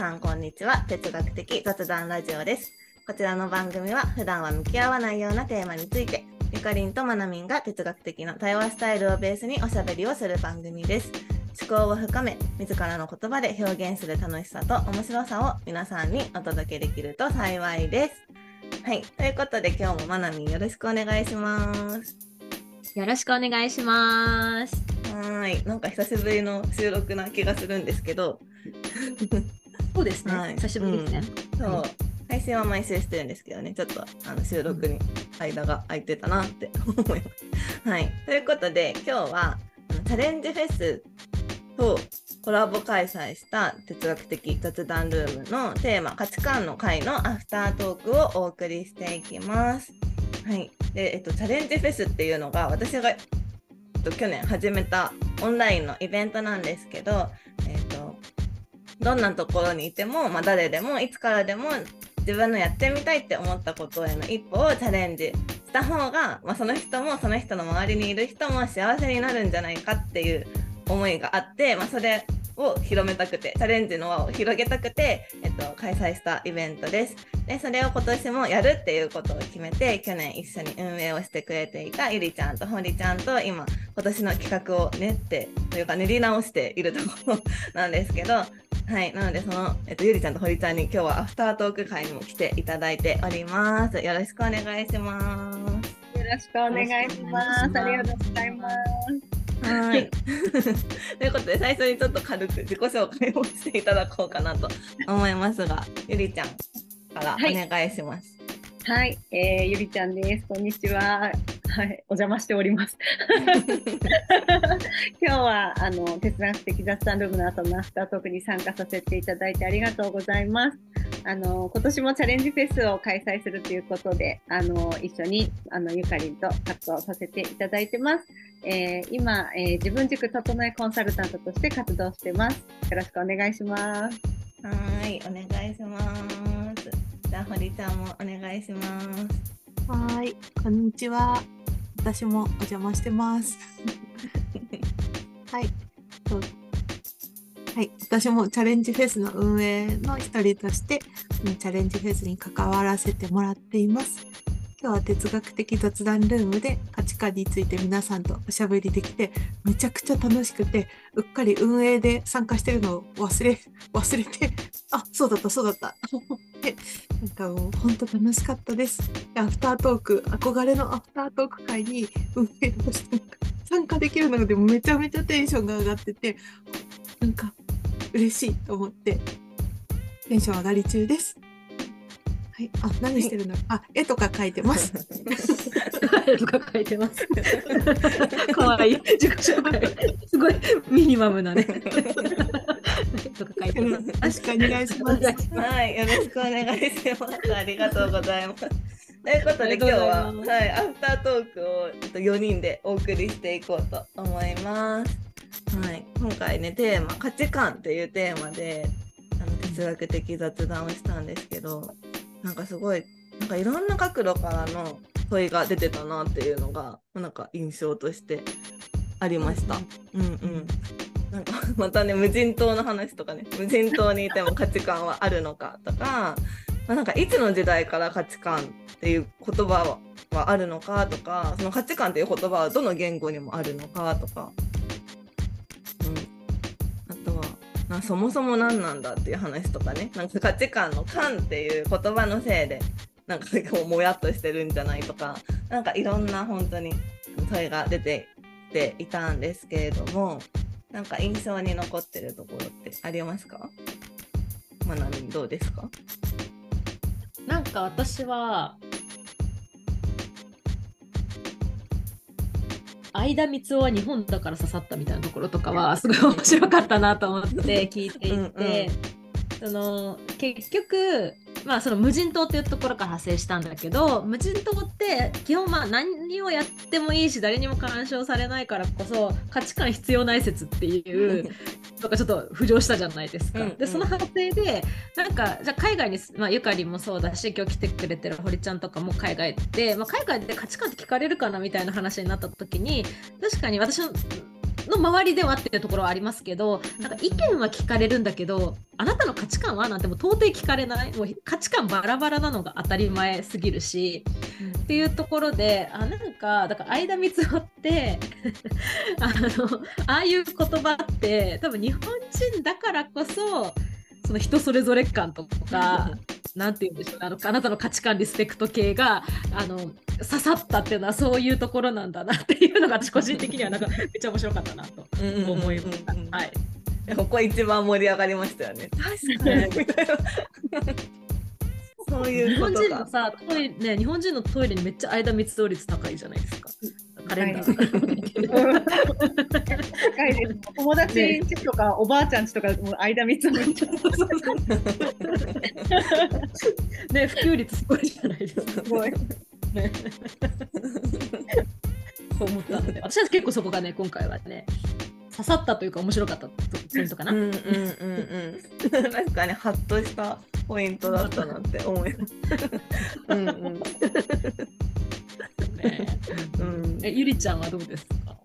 さんこんにちは。哲学的雑談ラジオです。こちらの番組は普段は向き合わないようなテーマについてゆかりんとまなみんが哲学的な対話スタイルをベースにおしゃべりをする番組です。思考を深め自らの言葉で表現する楽しさと面白さを皆さんにお届けできると幸いです。はい。ということで今日もまなみんよろしくお願いします。よろしくお願いします。はい。なんか久しぶりの収録な気がするんですけどそうですね、はい、久しぶりですね、うん、そう。配信は毎週してるんですけどね。ちょっとあの収録に間が空いてたなって思います。はい、ということで今日はチャレンジフェスとコラボ開催した哲学的雑談ルームのテーマ価値観の会のアフタートークをお送りしていきます。はい、で、えっと、チャレンジフェスっていうのが私が、えっと、去年始めたオンラインのイベントなんですけど、えっと、どんなところにいても、まあ、誰でもいつからでも自分のやってみたいって思ったことへの一歩をチャレンジした方が、まあ、その人もその人の周りにいる人も幸せになるんじゃないかっていう思いがあって、まあ、それを広めたくてチャレンジの輪を広げたくて、えっと、開催したイベントです。でそれを今年もやるっていうことを決めて去年一緒に運営をしてくれていたゆりちゃんとほりちゃんと今今年の企画を練ってというか練り直しているところなんですけどはい、なのでその、えっと、ゆりちゃんと堀ちゃんに今日はアフタートーク会にも来ていただいております。よろしくお願いします。よろしくお願いします。ありがとうございます。はい。ということで最初にちょっと軽く自己紹介をしていただこうかなと思いますが、ゆりちゃんからお願いします。はい、はい、えー、ゆりちゃんです。こんにちは。はい、お邪魔しております。今日はあの哲学的雑談ルームの後のアフタートークに参加させていただいてありがとうございます。あの今年もチャレンジフェスを開催するということで、あの一緒にあのゆかりんと活動させていただいてます。えー、今、えー、自分軸整えコンサルタントとして活動してます。よろしくお願いします。はい、お願いします。じゃあ堀ちゃんもお願いします。はい、こんにちは。私もお邪魔してます。はい。はい、私もチャレンジフェスの運営の一人として、チャレンジフェスに関わらせてもらっています。今日は哲学的雑談ルームで価値観について皆さんとおしゃべりできてめちゃくちゃ楽しくてうっかり運営で参加してるのを忘れ 忘れてあそうだったそうだった でなんかもう本当楽しかったですアフタートーク憧れのアフタートーク会に運営として参加できるのでめちゃめちゃテンションが上がっててなんか嬉しいと思ってテンション上がり中です。はい、あ、何してるの、あ、絵とか描いてます。絵とか描いてます。可愛いい自己紹介。すごいミニマムなね。とか書いてます。確かにお願いします。はい、よろしくお願いします。ありがとうございます。ということで今日は、はい、アフタートークを4人でお送りしていこうと思います。はい、今回ねテーマ価値観っていうテーマであの哲学的雑談をしたんですけどなんかすごいなんかいろんな角度からの問いが出てたなっていうのがなんか印象としてありました。うんうん。なんか またね無人島の話とかね。無人島にいても価値観はあるのかとか、まあ、なんかいつの時代から価値観っていう言葉はあるのかとかその価値観っていう言葉はどの言語にもあるのかとか、はなそもそも何なんだっていう話とかね。なんか価値観の「観」っていう言葉のせいでなんかこうもやっとしてるんじゃないとかなんかいろんな本当に問いが出てきていたんですけれどもなんか印象に残ってるところってありますか？まなみどうですか？なんか私は相田光夫は日本だから刺さったみたいなところとかはすごい面白かったなと思って聞いていて。うん、その結局まあその無人島っていうところから派生したんだけど無人島って基本まあ何をやってもいいし誰にも干渉されないからこそ価値観必要ない説っていう とかちょっと浮上したじゃないですか。うんうん、でその派生でなんかじゃ海外に、まあ、ゆかりもそうだし今日来てくれてる堀ちゃんとかも海外で、まあ、海外で価値観って聞かれるかなみたいな話になった時に確かに私のの周りではっていうところはありますけどなんか意見は聞かれるんだけどあなたの価値観はなんてもう到底聞かれないもう価値観バラバラなのが当たり前すぎるし、っていうところであなんかだから相田光夫って あのああいう言葉って多分日本人だからこそその人それぞれ感とか。なんて言うんでしょうあのあなたの価値観リスペクト系があの刺さったっていうのはそういうところなんだなっていうのが私個人的にはなんか めっちゃ面白かったなと思いました。はいここ一番盛り上がりましたよね。確かに。そういう日本人のさトイレ、ね、日本人のトイレにめっちゃ間密度率高いじゃないですか。カレンダー。高いです。友達んちとか、おばあちゃんちとか、間密度率。ね、普及率すごいじゃないですか。すごい。ね。そう思ったので、私は結構そこがね、今回はね、刺さったというか面白かったポイントかな。うんうんうんうん。確かにハッとしたポイントだったなって思います。うんうん。ね。うん。え、ゆりちゃんはどうですか？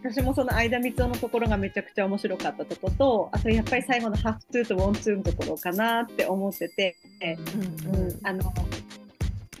私もその間三つのところがめちゃくちゃ面白かったとこと、あとやっぱり最後のハーフトゥーとウォンツーのところかなって思ってて、うん、あの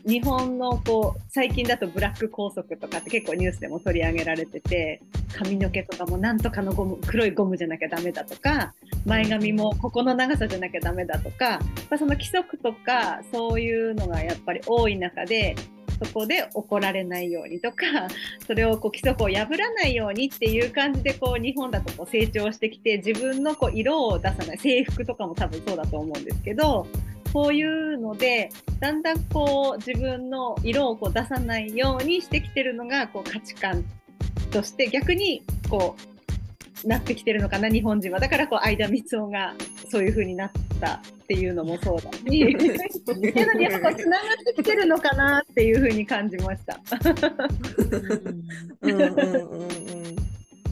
日本のこう最近だとブラック拘束とかって結構ニュースでも取り上げられてて髪の毛とかもなんとかのゴム黒いゴムじゃなきゃダメだとか前髪もここの長さじゃなきゃダメだとかその規則とかそういうのがやっぱり多い中でそこで怒られないようにとかそれをこう規則を破らないようにっていう感じでこう日本だとこう成長してきて自分のこう色を出さない。制服とかも多分そうだと思うんですけどこういうのでだんだんこう自分の色をこう出さないようにしてきてるのがこう価値観として逆にこうなってきてるのかな日本人は。だからこう相田光雄がそういう風になったっていうのもそうだし。っていうのにやっぱこうつながってきてるのかなっていう風に感じました。うんうんうんうん。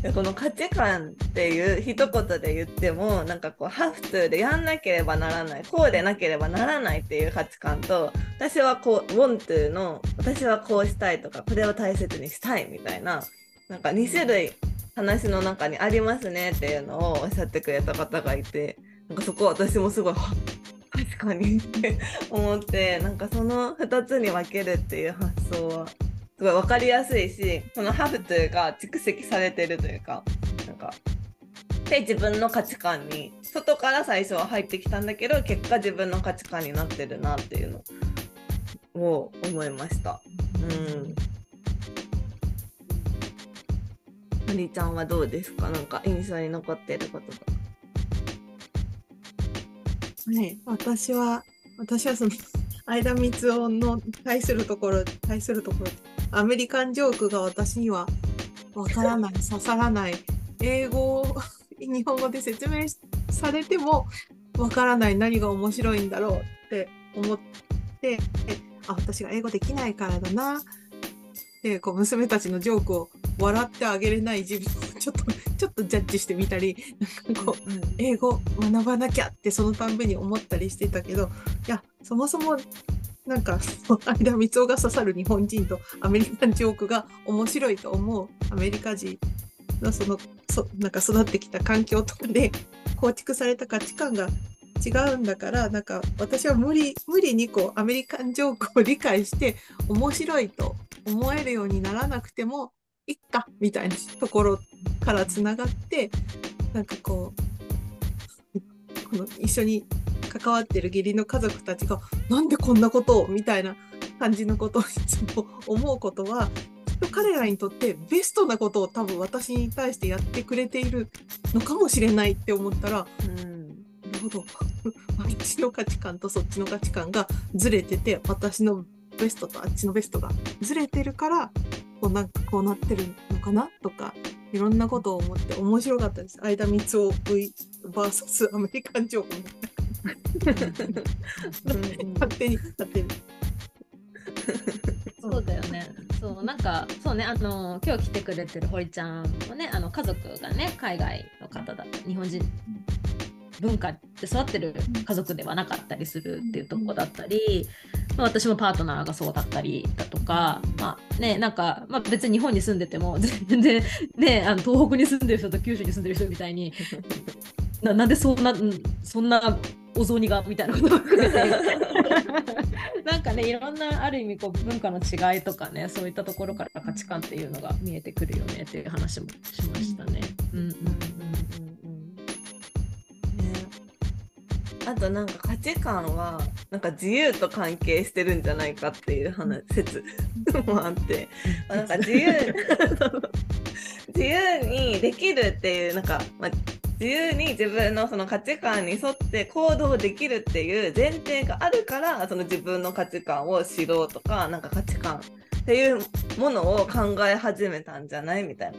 でこの価値観っていう一言で言ってもなんかこうハフトゥーでやんなければならないこうでなければならないっていう価値観と私はこうウォントゥーの私はこうしたいとかこれを大切にしたいみたいななんか2種類話の中にありますねっていうのをおっしゃってくれた方がいてなんかそこ私もすごい 確かにって思ってなんかその2つに分けるっていう発想はすごい分かりやすいしこのハフトゥーが蓄積されてるというかなんかで自分の価値観に外から最初は入ってきたんだけど結果自分の価値観になってるなっていうのを思いました。うんのりちゃんはどうですか？なんか印象に残ってること。はい、私は、私はその、相田光雄の対するところ、対するところ、アメリカンジョークが私にはわからない、刺さらない、英語を日本語で説明されてもわからない、何が面白いんだろうって思って、あ、私が英語できないからだな。で、こう娘たちのジョークを笑ってあげれない自分をちょっと、ちょっとジャッジしてみたり、なんかこう、英語学ばなきゃってそのたんびに思ったりしてたけどいやそもそもなんか相田光雄が刺さる日本人とアメリカンジョークが面白いと思うアメリカ人のそのそなんか育ってきた環境とかで構築された価値観が違うんだからなんか私は無理無理にこうアメリカンジョークを理解して面白いと思えるようにならなくてもいっかみたいなところからつながってなんかこうこの一緒に関わってる義理の家族たちがなんでこんなことをみたいな感じのことをいつも思うことはきっと彼らにとってベストなことを多分私に対してやってくれているのかもしれないって思ったらうん。なるほど。私の価値観とそっちの価値観がずれてて私のベストとあっちのベストがずれてるからこうなんかこうなってるのかなとかいろんなことを思って面白かったです。相田光雄 vs アメリカンジョークみたいな勝手に勝手に。そうだよね。そうなんかそうねあの今日来てくれてる堀ちゃんもねあの家族がね海外の方だ日本人文化で育ってる家族ではなかったりするっていうとこだったり、まあ、私もパートナーがそうだったりだとか、まあね、なんか、まあ、別に日本に住んでても 全然、ね、あの東北に住んでる人と九州に住んでる人みたいにななんでそんなそんなお雑煮がみたいなことを含めて なんかねいろんなある意味こう文化の違いとかねそういったところから価値観っていうのが見えてくるよねっていう話もしましたね。うんうんあとなんか価値観はなんか自由と関係してるんじゃないかっていう話説もあって。なんか自由 自由にできるっていうなんか、まあ、自由に自分のその価値観に沿って行動できるっていう前提があるからその自分の価値観を知ろうとかなんか価値観っていうものを考え始めたんじゃないみたいな。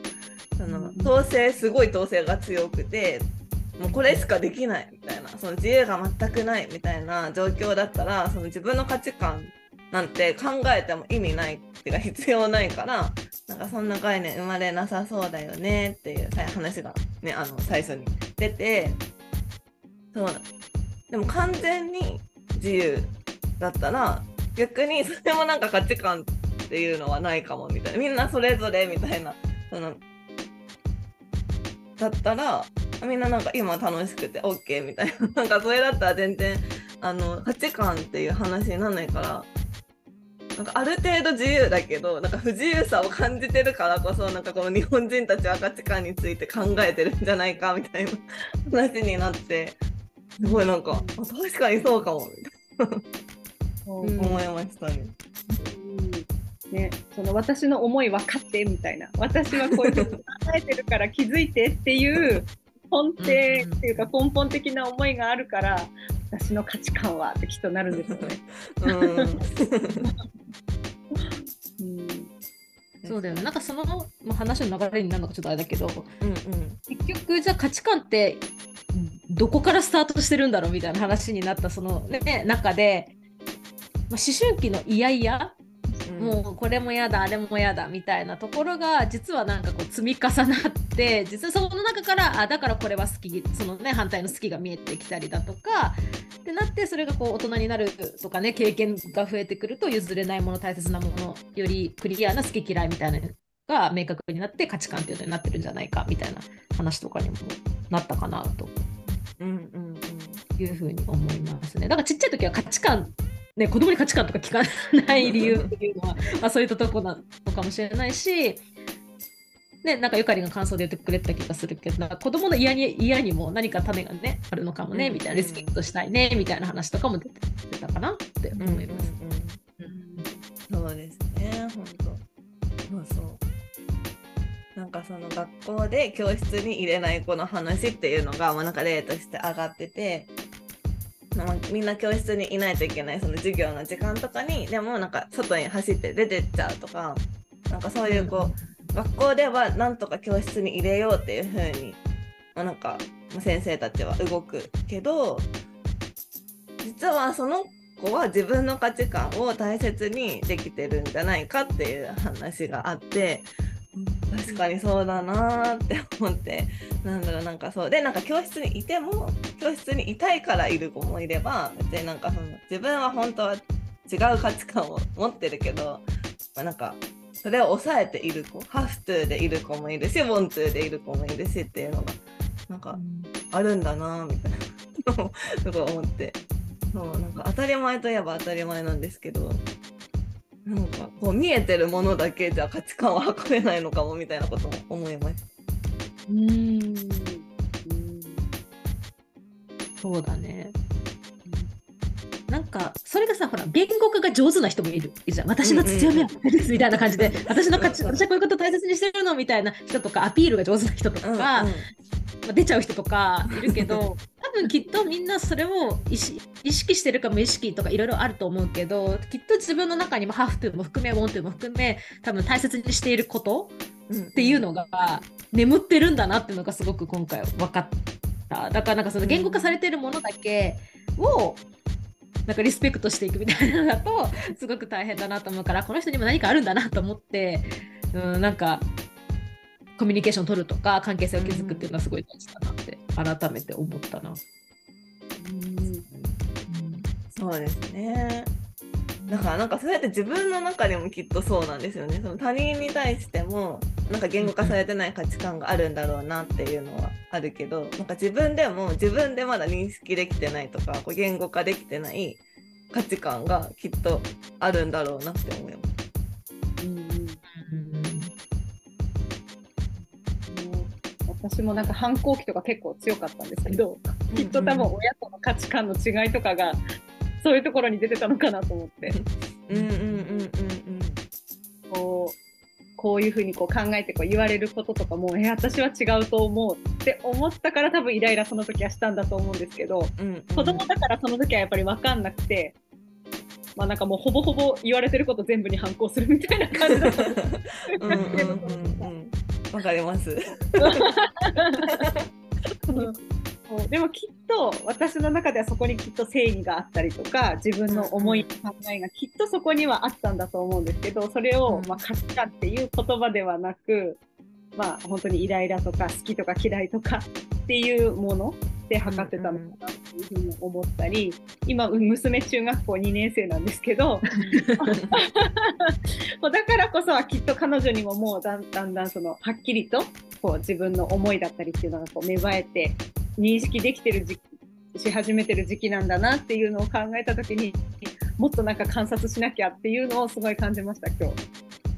その統制すごい統制が強くてもうこれしかできないみたいな。その自由が全くないみたいな状況だったらその自分の価値観なんて考えても意味ないっていうか必要ないからなんかそんな概念生まれなさそうだよねっていう話がねあの最初に出てそうでも完全に自由だったら逆にそれもなんか価値観っていうのはないかもみたいな。みんなそれぞれみたいなそのだったらみんななんか今楽しくて OK みたいな。なんかそれだったら全然あの価値観っていう話にならないから。なんかある程度自由だけどなんか不自由さを感じてるからこそなんかこの日本人たちは価値観について考えてるんじゃないかみたいな 話になってすごいなんか確かにそうかもみたいな。思いましたね。ね、その私の思い分かってみたいな。私はこういうふうに考えてるから気づいてっていう根底っていうか根本的な思いがあるから私の価値観はってきっとなるんですよね。そうだよね。なんかその、まあ、話の流れになるのかちょっとあれだけど、うんうん、結局じゃあ価値観ってどこからスタートしてるんだろうみたいな話になったその、ね、中で、まあ、思春期のイヤイヤもうこれもやだあれもやだみたいなところが実はなんかこう積み重なって実はその中からあだからこれは好きそのね反対の好きが見えてきたりだとかってなってそれがこう大人になるとかね経験が増えてくると譲れないもの大切なものよりクリアな好き嫌いみたいなのが明確になって価値観っていうのになってるんじゃないかみたいな話とかにもなったかなと。うんうんうん、いうふうに思いますね。だからちっちゃい時は価値観ね、子供に価値観とか聞かない理由っていうのは、まあ、そういったとこなのかもしれないし、ね、なんかゆかりが感想で言ってくれた気がするけど子供の嫌に嫌にも何か種がねあるのかもね、みたいなリスペクトしたいねみたいな話とかも出てたかなって思います。そうですね本当。そうそう。なんかその学校で教室に入れない子の話っていうのが、まあ、なんか例として上がっててまあ、みんな教室にいないといけないその授業の時間とかにでもなんか外に走って出てっちゃうとかなんかそういうこう、学校ではなんとか教室に入れようっていう風に、まあ、なんか先生たちは動くけど実はその子は自分の価値観を大切にできてるんじゃないかっていう話があって確かにそうだなって思って。なんだろうなんかそう。でなんか教室にいても教室にいたいからいる子もいれば別になんかその自分は本当は違う価値観を持ってるけど、まあ、なんかそれを抑えている子ハフトゥーでいる子もいるしウォントゥーでいる子もいるしっていうのがなんかあるんだなみたいなのをすごい思って。そうなんか当たり前といえば当たり前なんですけど。なんかこう見えてるものだけじゃ価値観は測れないのかもみたいなことも思います。うん。そうだね。なんかそれがさほら言語化が上手な人もいる。じゃん。私の強みはこれですみたいな感じで私の価値私はこういうこと大切にしてるのみたいな人とかアピールが上手な人とか、うんうん、まあ、出ちゃう人とかいるけど多 分きっとみんなそれを意識してるか無意識とかいろいろあると思うけどきっと自分の中にも have to も含め want to も含め多分大切にしていることっていうのが眠ってるんだなっていうのがすごく今回分かった。だからなんかその言語化されてるものだけをなんかリスペクトしていくみたいなのだとすごく大変だなと思うからこの人にも何かあるんだなと思って、うん、なんかコミュニケーション取るとか関係性を築くっていうのはすごい大事だなって改めて思ったな。うんそうですね。だからなんかそうやって自分の中でもきっとそうなんですよね。その他人に対してもなんか言語化されてない価値観があるんだろうなっていうのはあるけど、なんか自分でも自分でまだ認識できてないとか、こう言語化できてない価値観がきっとあるんだろうなって思います。私もなんか反抗期とか結構強かったんですけど、きっと多分親との価値観の違いとかがそういうところに出てたのかなと思って。うんうんうんうんこうこういうふうにこう考えてこう言われることとかもえ私は違うと思うって思ったから多分イライラその時はしたんだと思うんですけどうんうん。子供だからその時はやっぱり分かんなくて。まあなんかもうほぼほぼ言われてること全部に反抗するみたいな感じだったんです うんわかります。でもきっと私の中ではそこにきっと正義があったりとか自分の思い考えがきっとそこにはあったんだと思うんですけどそれをうん。まあ価値観っていう言葉ではなくまあ本当にイライラとか好きとか嫌いとかっていうもので測ってたのかなっていうふうに思ったり今娘中学校2年生なんですけど と彼女にももうだんだんだんそのはっきりとこう自分の思いだったりっていうのがこう芽生えて認識できてる時期し始めてる時期なんだなっていうのを考えた時にもっとなんか観察しなきゃっていうのをすごい感じました今日。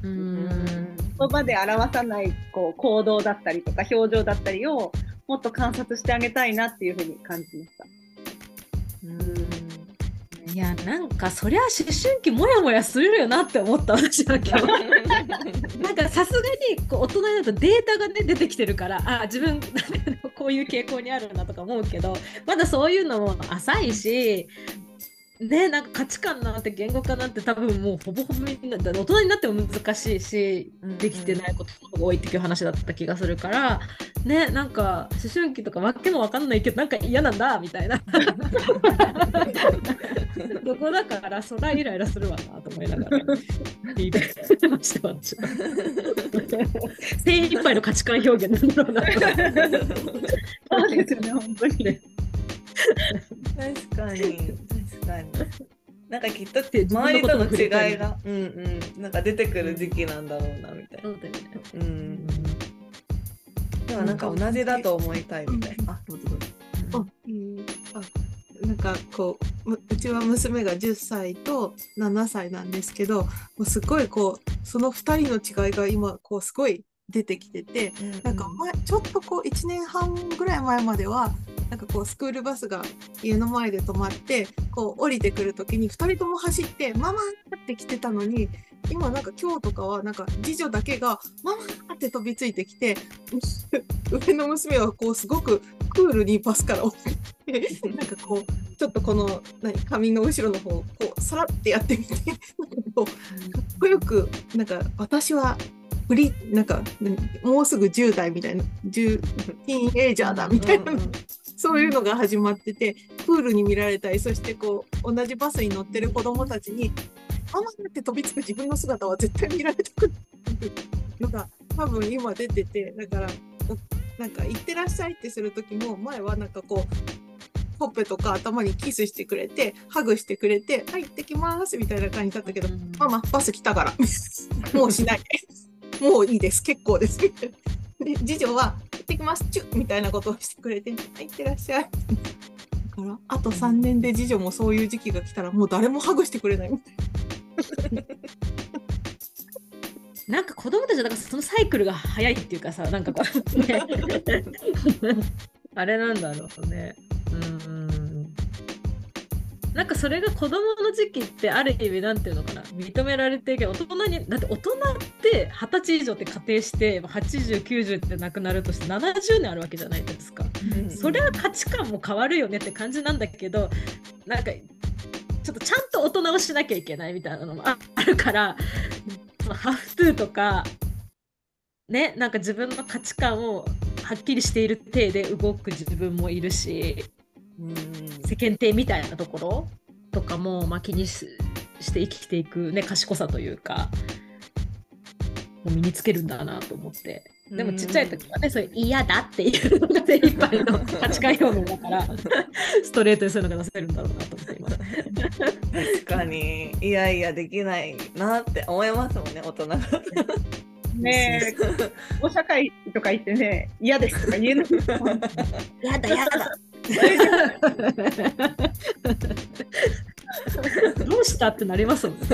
うん言葉で表さないこう行動だったりとか表情だったりをもっと観察してあげたいなっていうふうに感じました。いやなんかそりゃ思春期もやもやするよなって思った私は今日。なんかさすがにこう大人になるとデータが、ね、出てきてるからあ自分こういう傾向にあるなとか思うけどまだそういうのも浅いしねなんか価値観なんて言語化なんて多分もうほぼほぼみんな大人になっても難しいしうんうん。できてないことが多いっていう話だった気がするからねなんか思春期とかわけもわかんないけどなんか嫌なんだみたいな。どこだからそらイライラするわなと思いながら。聞いてました私は精一杯の価値観表現なんだろうなそうですよね本当に。確かに。確かに。なんかきっとで周りとの違いがうんうん。なんか出てくる時期なんだろうなみたいな。そうだよね。うん。でもなんか同じだと思いたいみたいな。あどうぞどう。ぞああなんかこうむうちは娘が10歳と7歳なんですけどもうすごいこうその2人の違いが今こうすごい出てきててなんか前ちょっとこう1年半ぐらい前まではなんかこうスクールバスが家の前で止まってこう降りてくる時に2人とも走って「ママ!」って来てたのに今なんか今日とかはなんか次女だけが「ママ!」って飛びついてきて 上の娘はこうすごくクールにパスから降りてなんかこうちょっとこの何髪の後ろの方をこうさらってやってみてなんかこうかっこよくなんか私はフリなんか何もうすぐ10代みたいな10 ティーンエイジャーだみたいな、うんうんそういうのが始まっててクールに見られたりそしてこう同じバスに乗ってる子供たちに「ママ!」って飛びつく自分の姿は絶対見られたくないのが多分今出ててだからおなんか「行ってらっしゃい」ってする時も前はなんかこうほっぺとか頭にキスしてくれてハグしてくれて「はい行ってきます」みたいな感じだったけど「ママバス来たから もうしない。で もういいです。結構です」で次女は「行ってきます。チュッ」みたいなことをしてくれて「はい行ってらっしゃい」だからあと3年で次女もそういう時期が来たらもう誰もハグしてくれない。みたいななんか子供たちはだからそのサイクルが早いっていうかさなんかこう、ね、あれなんだろうね。うんなんかそれが子供の時期ってある意味なんていうのかな認められてるけど大人にだって大人って二十歳以上って仮定して8090ってなくなるとして70年あるわけじゃないですか。うんそれは価値観も変わるよねって感じなんだけどなんかちょっとちゃんと大人をしなきゃいけないみたいなのもああるからハフトゥーとかねなんか自分の価値観をはっきりしている体で動く自分もいるしうん世間体みたいなところとかも、まあ、気にしして生きていく、ね、賢さというかもう身につけるんだなと思ってでもちっちゃい時はね、そういう嫌だっていうのが精一杯の価値観表明だから、ストレートにそういうのが出せるんだろうなと思って今。確かにいやいやできないなって思いますもんね大人だと。ねえ、お社会とか言ってね、嫌ですとか言えない。やだやだ。どうしたってなりますもん。ね。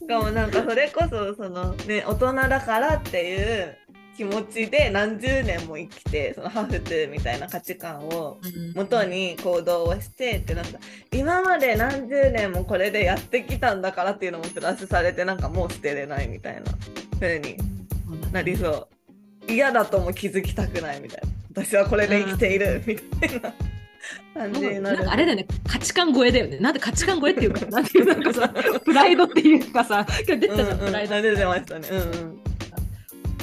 しかもなんかそれこそそのね大人だからっていう気持ちで何十年も生きてそのハーフトゥーみたいな価値観を元に行動をしてってなんか今まで何十年もこれでやってきたんだからっていうのもプラスされてなんかもう捨てれないみたいな風になりそう嫌だとも気づきたくないみたいな。私はこれで生きているみたいな感じになる。なんかあれだよね。価値観超えだよね。なんで価値観超えっていうかなんていうなんかさプライドっていうかさ。今 日出てたじゃん、うんうん。プライドあ出てましたねうんうん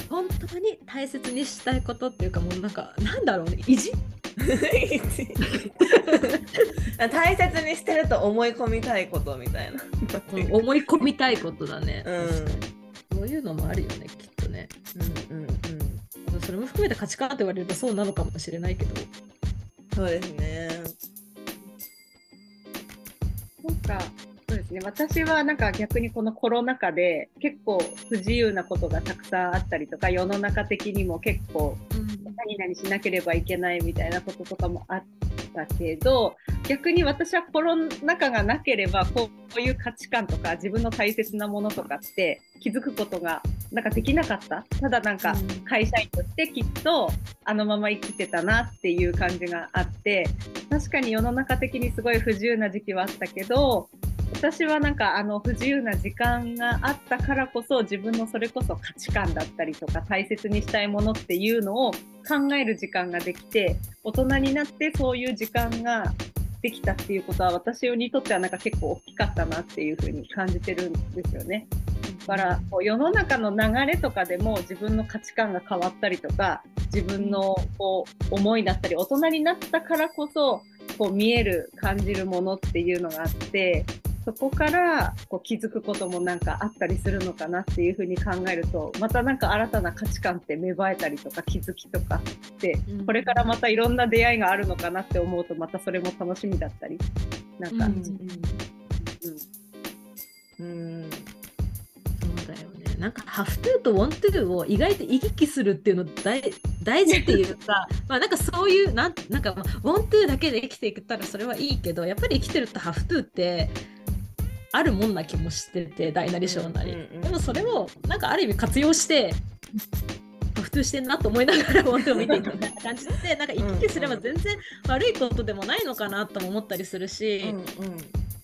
本当に大切にしたいことっていうかもうなんかなんだろうね。意地？大切にしてると思い込みたいことみたいな。思い込みたいことだね、うん。そういうのもあるよねきっとね。うんうんうん。それも含めて価値観って言われるとそうなのかもしれないけどそうですね。なんか、そうですね。私はなんか逆にこのコロナ禍で結構不自由なことがたくさんあったりとか、世の中的にも結構何々しなければいけないみたいなこととかもあったけど、逆に私はコロナ禍がなければ、こういう価値観とか自分の大切なものとかって気づくことがなんかできなかった。ただなんか会社員としてきっとあのまま生きてたなっていう感じがあって、確かに世の中的にすごい不自由な時期はあったけど、私はなんかあの不自由な時間があったからこそ自分のそれこそ価値観だったりとか大切にしたいものっていうのを考える時間ができて大人になってそういう時間ができたっていうことは私にとってはなんか結構大きかったなっていうふうに感じてるんですよね。だからこう世の中の流れとかでも自分の価値観が変わったりとか自分のこう思いだったり大人になったからこそこう見える感じるものっていうのがあってそこからこう気づくこともなんかあったりするのかなっていうふうに考えるとまたなんか新たな価値観って芽生えたりとか気づきとかってうん。これからまたいろんな出会いがあるのかなって思うとまたそれも楽しみだったり。なんか、うん。うん。うん。そうだよね。なんか、 have to と want to を意外と行き来するっていうの大大事っていうか、まあなんかそういう、なんなんか、まあ want to だけで生きていけたらそれはいいけど、やっぱり生きてると have to ってあるもんな気もしてて、大なり小なり。うんうんうんでもそれを、なんかある意味活用して、 have to してんなと思いながら want to を見ていくみたいな感じで、なんか行き来すれば全然悪いことでもないのかなとも思ったりするし、うん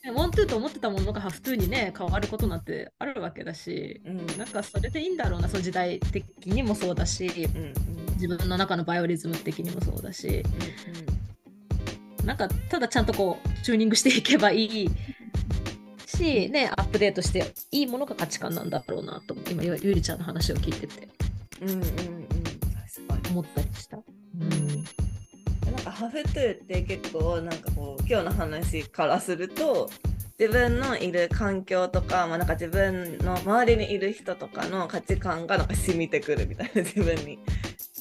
ウォントゥーと思ってたものがハフトゥーにね変わることなんてあるわけだしうん。なんかそれでいいんだろうなその時代的にもそうだしうんうん自分の中のバイオリズム的にもそうだしうんなんかただちゃんとこうチューニングしていけばいいしねアップデートしていいものが価値観なんだろうなと今ゆゆりちゃんの話を聞いててうんうんうん。思ったりした？うんなんかハフトゥーって結構なんかこう今日の話からすると自分のいる環境とか,、まあ、なんか自分の周りにいる人とかの価値観がなんか染みてくるみたいな 自分に。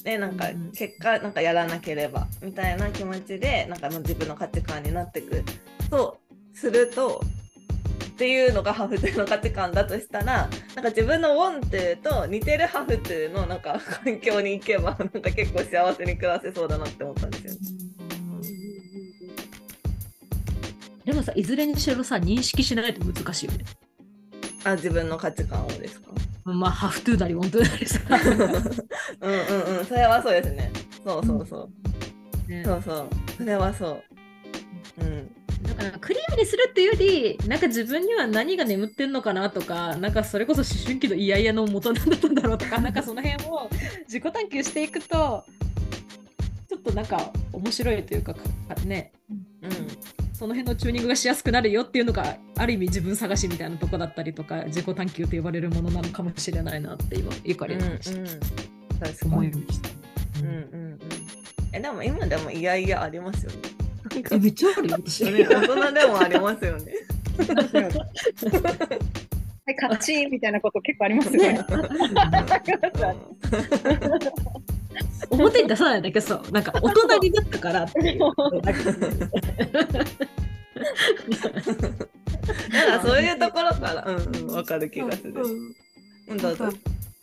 でなんかうん結果なんかやらなければみたいな気持ちでなんか自分の価値観になってくとするとっていうのがハフトゥーの価値観だとしたらなんか自分の want to と似てる have to のなんか環境に行けばなんか結構幸せに暮らせそうだなって思ったんですよ。ね。でもさいずれにしろさ認識しないと難しいよね。あ自分の価値観をですか？まあハフトゥーなりウォントゥーなりさ。うんうんうんそれはそうですね。そうそうそう、ね。そうそう。それはそう。うんだからクリアにするっていうよりなんか自分には何が眠ってんのかなとかなんかそれこそ思春期の嫌々の元なんだったんだろうとか なんかその辺を自己探求していくとちょっとなんか面白いというかね。うん。その辺のチューニングがしやすくなるよっていうのがある意味自分探しみたいなとこだったりとか自己探求と呼ばれるものなのかもしれないなって今ゆかりの話うんうん確か思いにました。うんうんうん。えでも今でもいやいやありますよねえめっちゃあるよ私。ね大人でもありますよね はい、カチンみたいなこと結構ありますね。表に出さないんだけどさ、なんか大人になったからっていう。なんかそういうところから、うんうん、わかる気がする。うんうん、どうぞ。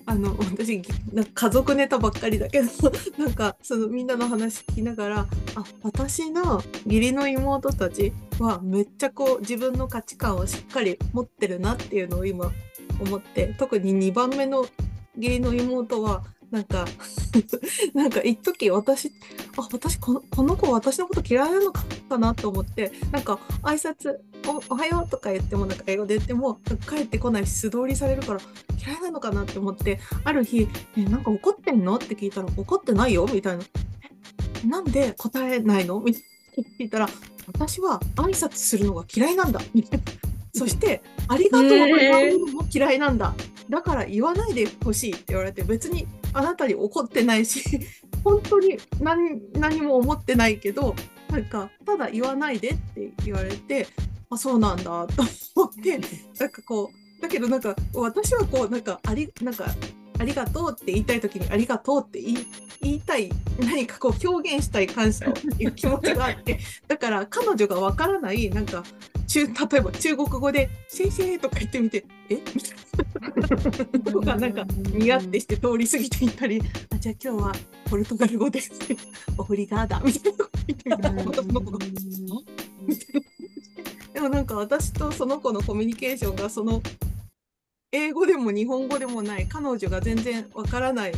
あの私なんか家族ネタばっかりだけど なんかそのみんなの話聞きながらあ私の義理の妹たちはめっちゃこう自分の価値観をしっかり持ってるなっていうのを今思って特に2番目の義理の妹はなんか なんか一時私あ私このこの子私のこと嫌いなのかなと思ってなんか挨拶おおはようとか言ってもなんか英語で言っても帰ってこないし素通りされるから嫌いなのかなって思ってある日「えなんか怒ってんの?」って聞いたら「怒ってないよ」みたいな「えなんで答えないの?」みたいな聞いたら「私は挨拶するのが嫌いなんだ」みたいな。そして「ありがとう」も嫌いなんだ。だから言わないでほしいって言われて別にあなたに怒ってないし 本当に何何も思ってないけどなんかただ言わないでって言われてあそうなんだと思ってなんかこうだけどなんか私はこうなんかありなんかありがとうって言いたい時にありがとうって言い言いたい何かこう表現したい感謝をいう気持ちがあってだから彼女がわからないなんか中例えば中国語で「シェイシェイ」とか言ってみて「え？みたいなとかなんかニヤってして通り過ぎていったり「あじゃあ今日はポルトガル語です」オフリガーダ」みたいなこと言ってみたら私の子が。みたいなでもなんか私とその子のコミュニケーションがその英語でも日本語でもない彼女が全然わからない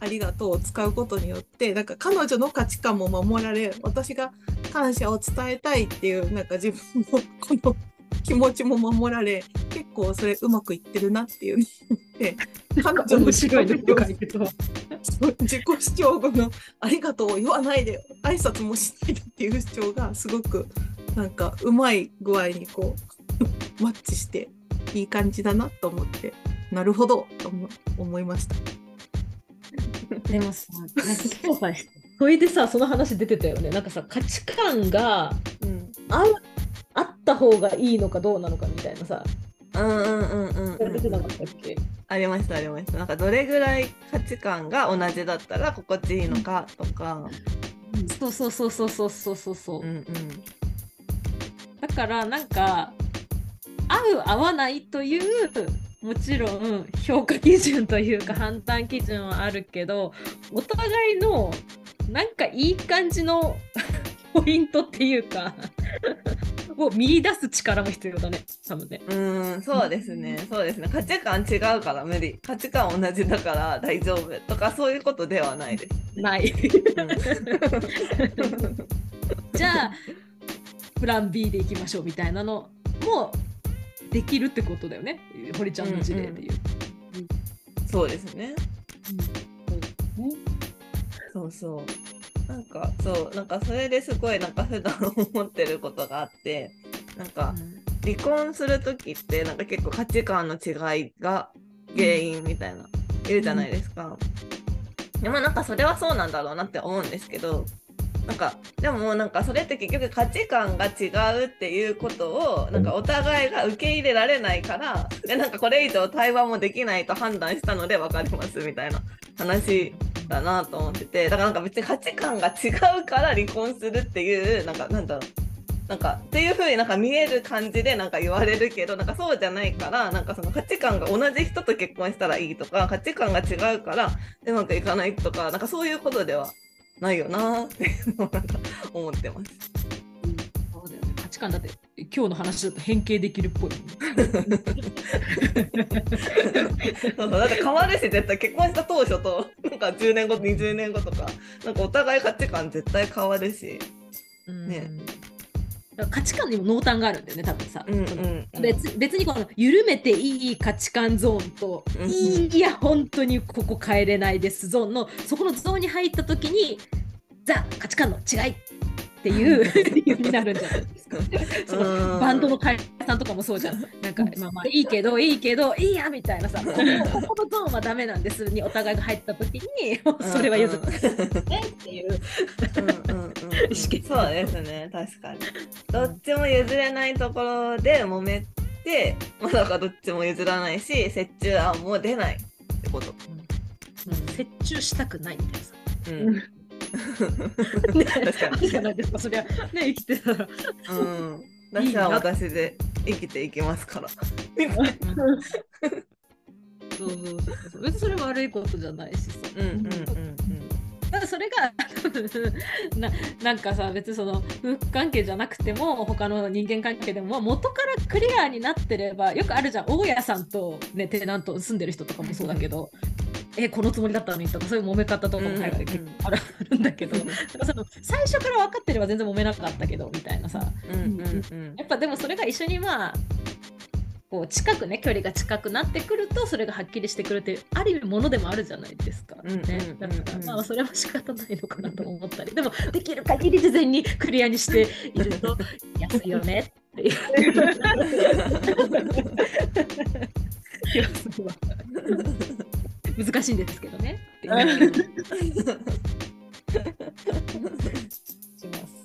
ありがとうを使うことによってなんか彼女の価値観も守られ私が感謝を伝えたいっていうなんか自分のこの気持ちも守られ結構それうまくいってるなっていうのを思って彼女の自己主張そう自己主張後の「ありがとう」を言わないで挨拶もしないでっていう主張がすごくなんかうまい具合にこう マッチしていい感じだなと思ってなるほどと思思いました。でもさ、なんかそれでさ、その話出てたよね。なんかさ、価値観がうん。あった方がいいのかどうなのかみたいなさ、うんうんうんうんありましたありました。なんかどれぐらい価値観が同じだったら心地いいのかとか。そうそうそうそうそうそうそうそう。うんうんだからなんか合う合わないというもちろん評価基準というか判断基準はあるけどお互いのなんかいい感じの ポイントっていうかを見出す力も必要だね多分ね。うーん、そうですね、そうですね。価値観違うから無理。価値観同じだから大丈夫とかそういうことではないです。ない。うん じゃあプラン B でいきましょうみたいなのもできるってことだよね堀ちゃんの事例でいう。そうですね。そうそう。なんかそうなんかそれですごいなんか普段思ってることがあってなんか離婚する時ってなんか結構価値観の違いが原因みたいな言うじゃないですか。でもなんかそれはそうなんだろうなって思うんですけどなんかでもなんかそれって結局価値観が違うっていうことをなんかお互いが受け入れられないからでなんかこれ以上対話もできないと判断したので分かりますみたいな話だなと思っててだからなんか別に価値観が違うから離婚するっていうなんかなんだろう。なんかっていう風になんか見える感じでなんか言われるけどなんかそうじゃないからなんかその価値観が同じ人と結婚したらいいとか価値観が違うからうまくいかないとかなんかそういうことではないよなってなんか思ってます。そうだよね価値観だって今日の話だと変形できるっぽい。そうそうだって変わるし絶対結婚した当初となんか10年後20年後とかなんかお互い価値観絶対変わるし。ねだから価値観にも濃淡があるんだよね多分さ。うんうんうん別別にこの緩めていい価値観ゾーンと、うんいや本当にここ変えれないですゾーンのそこのゾーンに入った時にザ価値観の違いっていう理由 になるんじゃないですか。そのうんバンドの解散とかもそうじゃん。なんかまあまあいいけどいいけどいいやみたいなさここのゾーンはダメなんですにお互いが入った時にそれは譲ってねっていう。うんうんそうですね確かに。どっちも譲れないところで揉めで、まさかどっちも譲らないし折衷案も出ないってこと。うん。折衷したくないみたいなさ。うん、ね。確かに。じゃないですか、そりゃ、ね、生きてたら。うん、私は私で生きていきますから。そうそうそう。別にそれ悪いことじゃないしさ。うん。うん。うんた だそれが ななんかさ別にその夫婦関係じゃなくても他の人間関係でもまあ元からクリアになってればよくあるじゃん。大家さんと、ね、テナント住んでる人とかもそうだけど、えこのつもりだったのにとかそういう揉め方とかも海外で結構あるんだけど、なんかその最初から分かってれば全然揉めなかったけどみたいなさ。うんうんうん。やっぱでもそれが一緒にまあこう近くね距離が近くなってくるとそれがはっきりしてくるっていうある意味ものでもあるじゃないですか。だからまあそれは仕方ないのかなと思ったり。でもできる限り事前にクリアにしていると 安いよねっていう。気がするわ。難しいんですけどね。します。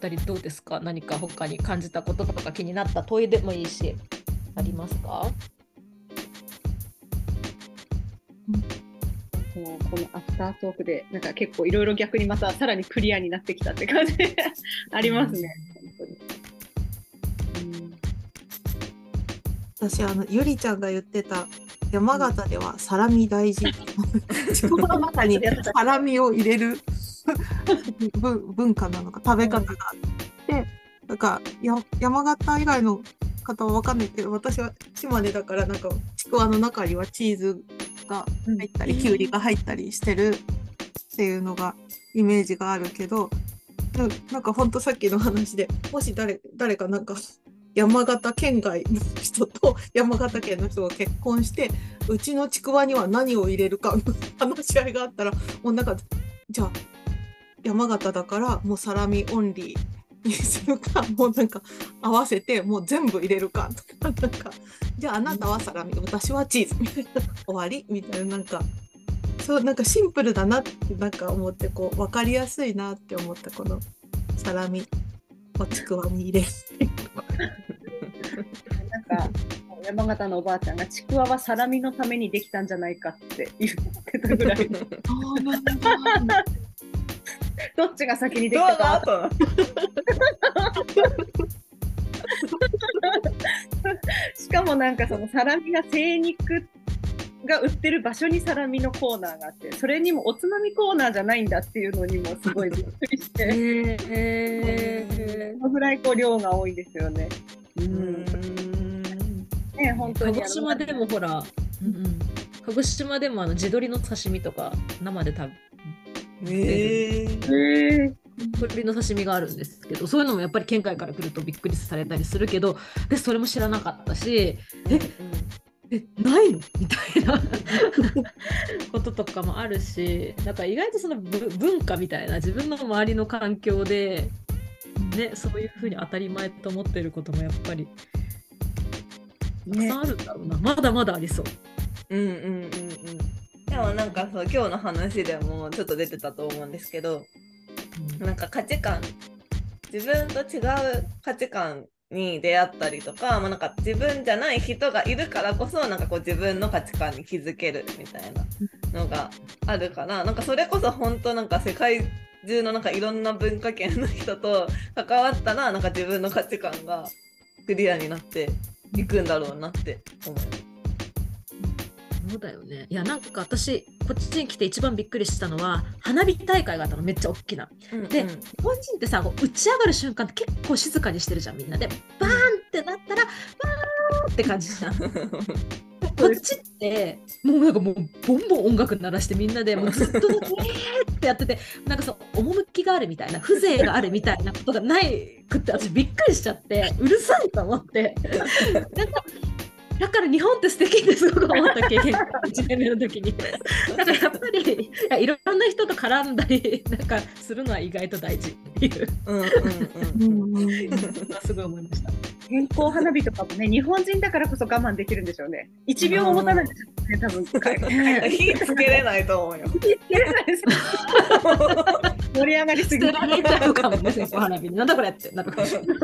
二人どうですか？何か他に感じたこととか気になった問いでもいいし。ありますか？もうこのアフタートークでなんか結構いろいろ逆にまたさらにクリアになってきたって感じ。ありますね。本当に。うん。私あのゆりちゃんが言ってた山形ではサラミ大事自分の中にサラミを入れる 文文化なのか食べ方があってなんかや山形以外の方は分かんないけど私は島根だからなんかちくわの中にはチーズが入ったり、きゅうりが入ったりしてるっていうのがイメージがあるけどななんかほんとさっきの話でもし誰誰かなんか山形県外の人と 山形県の人が結婚してうちのちくわには何を入れるかの話し合いがあったらもうなんかじゃあ山形だからもうサラミオンリーにするかもうなんか合わせてもう全部入れるかとかなんかじゃああなたはサラミ私はチーズみたいな終わり？みたいななんかそうなんかシンプルだなってなんか思ってこう分かりやすいなって思ったこのサラミをちくわに入れる。なんか山形のおばあちゃんがちくわはサラミのためにできたんじゃないかって言ってたぐらい。そうなんだどっちが先にできたか。だと しかもなんかそのサラミが精肉が売ってる場所にサラミのコーナーがあってそれにもおつまみコーナーじゃないんだっていうのにもすごいびっくりして。えそのぐらいこう量が多いですよね。ううん。ん、ね本当鹿に児島でもほら、うんうん、鹿児島でもあの地鶏の刺身とか生で食べえー。の刺身があるんですけどそういうのもやっぱり県外から来るとびっくりされたりするけどでそれも知らなかったしえないの？みたいなこととかもあるしなんか意外とそのぶ文化みたいな自分の周りの環境で、ね、そういうふうに当たり前と思ってることもやっぱりたくさんあるんだろうな、まだまだありそう。うんうんうんうんでもなんかそう今日の話でもちょっと出てたと思うんですけどなんか価値観自分と違う価値観に出会ったりとか,、まあ、なんか自分じゃない人がいるからこそなんかこう自分の価値観に気づけるみたいなのがあるからなんかそれこそ本当なんか世界中のなんかいろんな文化圏の人と 関わったらなんか自分の価値観がクリアになっていくんだろうなって思います。そうだよね。いや、なんか私、こっちに来て一番びっくりしたのは、花火大会があったの、めっちゃ大きな。で、日本人ってさ、打ち上がる瞬間って結構静かにしてるじゃん、みんなで。バーンってなったら、バーンって感じじゃん。こっちって、もうなんかもう、ボンボン音楽鳴らしてみんなで、もうずっと、えーってやってて、なんかそう、趣があるみたいな、風情があるみたいなことがないくって、私びっくりしちゃって、うるさいと思って。なんかだから日本って素敵ってすごく思った経験が1年目の時に。だからやっぱりいやいろんな人と絡んだりなんかするのは意外と大事っていううんうんううんんうんのはすごい思いました。線香花火とかもね、日本人だからこそ我慢できるんでしょうね。1秒も持たないですよね、多分。火つけれないと思うよ。つけれないです盛り上がりすぎて捨てられちゃうかもね、線香花火に。なんだこれってなるかもしれない。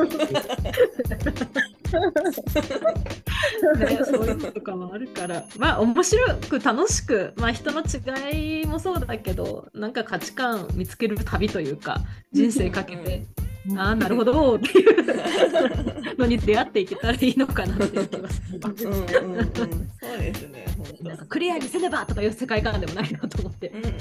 ね、そういうのとかもあるから、まあ面白く楽しく、まあ人の違いもそうだけど、なんか価値観見つける旅というか、人生かけて、ああ、なるほどっていうのに出会っていけたらいいのかなっていう気がする。うんうんうん、そうですね。なんかクリアにせねばとかいう世界観でもないなと思ってう。んうんうん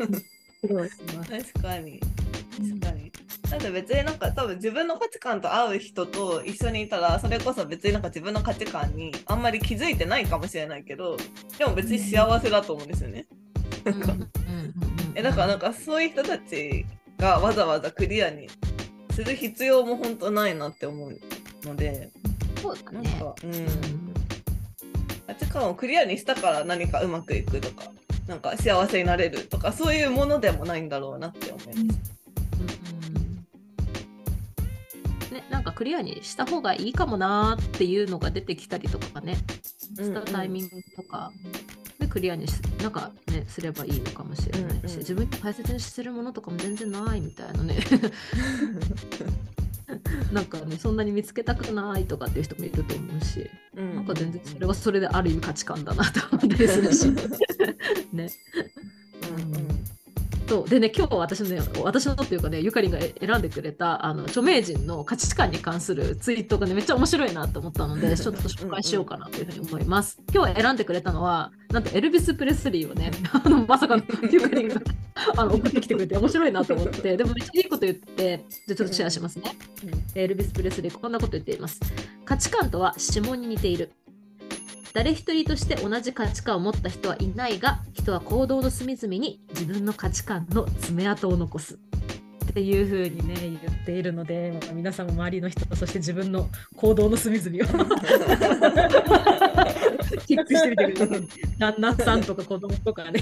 うん。すごいします。確かに。確かに。だって別になんか多分自分の価値観と合う人と一緒にいたらそれこそ別になんか自分の価値観にあんまり気づいてないかもしれないけどでも別に幸せだと思うんですよね。なんかえだからなんかそういう人たちがわざわざクリアにする必要も本当ないなって思うのでそうだね。なんか、うん、価値観をクリアにしたから何かうまくいくとかなんか幸せになれるとかそういうものでもないんだろうなって思います。うんうん。ね、なんかクリアにした方がいいかもなーっていうのが出てきたりとかね、したタイミングとか。でクリアにしなんかねすればいいのかもしれないし、うんうん。自分に大切にしてるものとかも全然ないみたいなね。なんかねそんなに見つけたくないとかっていう人もいると思うし、うん。なんか全然それはそれである意味価値観だなと思ったりするし ねうんうんそうでね今日私のね私のっていうかねゆかりんが選んでくれたあの著名人の価値観に関するツイートがねめっちゃ面白いなと思ったのでちょっと紹介しようかなというふうに思います。今日選んでくれたのはなんとエルビス・プレスリーをね あのまさかのゆかりんがあの送ってきてくれて面白いなと思ってでもめっちゃいいこと言ってじゃあちょっとシェアしますね。エルビス・プレスリーこんなこと言っています。価値観とは指紋に似ている。誰一人として同じ価値観を持った人はいないが人は行動の隅々に自分の価値観の爪痕を残す。っていうふうにね言っているのでまあ皆さんも周りの人そして自分の行動の隅々を。チェックしてみてください。旦那さんとか子供とかね。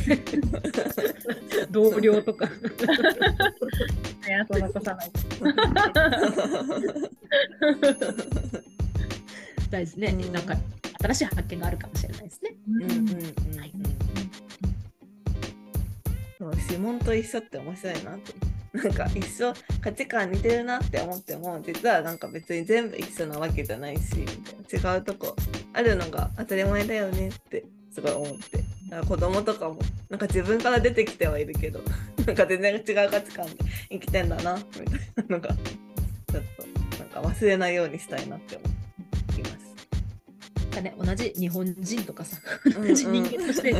同僚とか。残さない 大事ね、うんなんか新しい発見があるかもしれないですね。うんうんうんうんはいそう指紋と一緒って面白いなってなんか一緒価値観似てるなって思っても実はなんか別に全部一緒なわけじゃないし違うとこあるのが当たり前だよねってすごい思ってだから子供とかもなんか自分から出てきてはいるけどなんか全然違う価値観で生きてんだなみたいなのがちょっとなんか忘れないようにしたいなって思います。かね、同じ日本人とかさ同じ人間として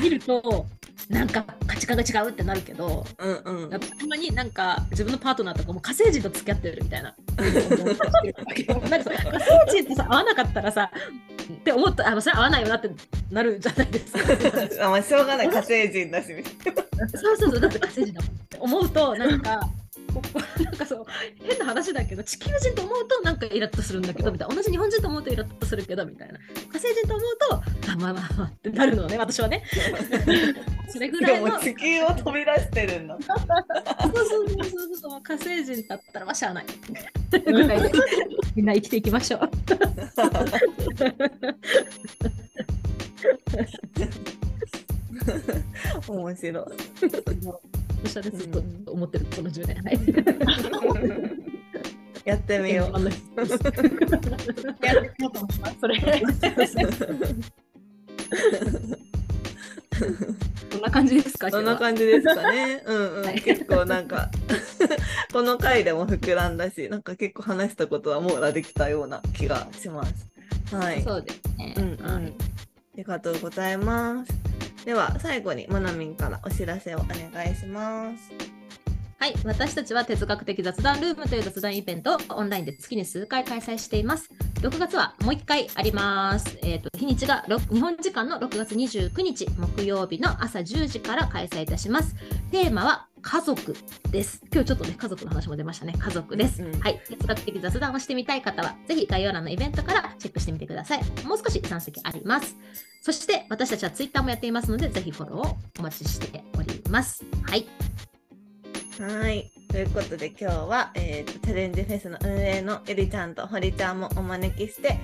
見るとなんか価値観が違うってなるけどうんうん。やっぱたまになんか自分のパートナーとかも火星人と付き合ってるみたいな。なんかさ火星人とさ合わなかったらさって思ったあのそれ合わないよなってなるじゃないですか。あまあしょうがない火星人だし。そうそうそうだって火星人だもんって思うとなんか なんかそう変な話だけど地球人と思うとなんかイラッとするんだけどみたいな。同じ日本人と思うとイラッとするけどみたいな。火星人と思うとあまあまあまあってなるのね私はね。それぐらいの。地球を飛び出してるんだ。そうそうそうそうそう。火星人だったらまあしゃあない。ぐらいでみんな生きていきましょう。面白い。私はねずっと思ってるこの10年はいやってみよう。う やってみようと思います。それ。こんな感じですかそんなじ感じですかね。うんうん。はい結構なんか この回でも膨らんだし、なんか結構話したことは網羅できたような気がします。はい。そうですね、うんうん。ありがとうございます。では最後にまなみんからお知らせをお願いします。はい、私たちは哲学的雑談ルームという雑談イベントをオンラインで月に数回開催しています。6月はもう1回あります。えっ、と、日にちが日本時間の6月29日木曜日の朝10時から開催いたします。テーマは家族です。今日ちょっとね、家族の話も出ましたね。家族です。うんうんはい、哲学的雑談をしてみたい方は、ぜひ概要欄のイベントからチェックしてみてください。もう少し参席あります。そして、私たちはツイッターもやっていますので、ぜひフォローをお待ちしております。はい。はい。ということで今日は、えーとチャレンジフェスの運営のエリちゃんと堀ちゃんもお招きして、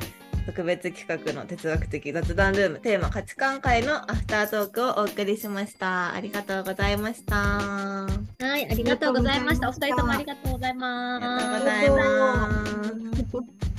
特別企画の哲学的雑談ルームテーマ価値観会のアフタートークをお送りしました。ありがとうございました。あはい、ありがとうございました。お二人ともありがとうございます。りがとうございます。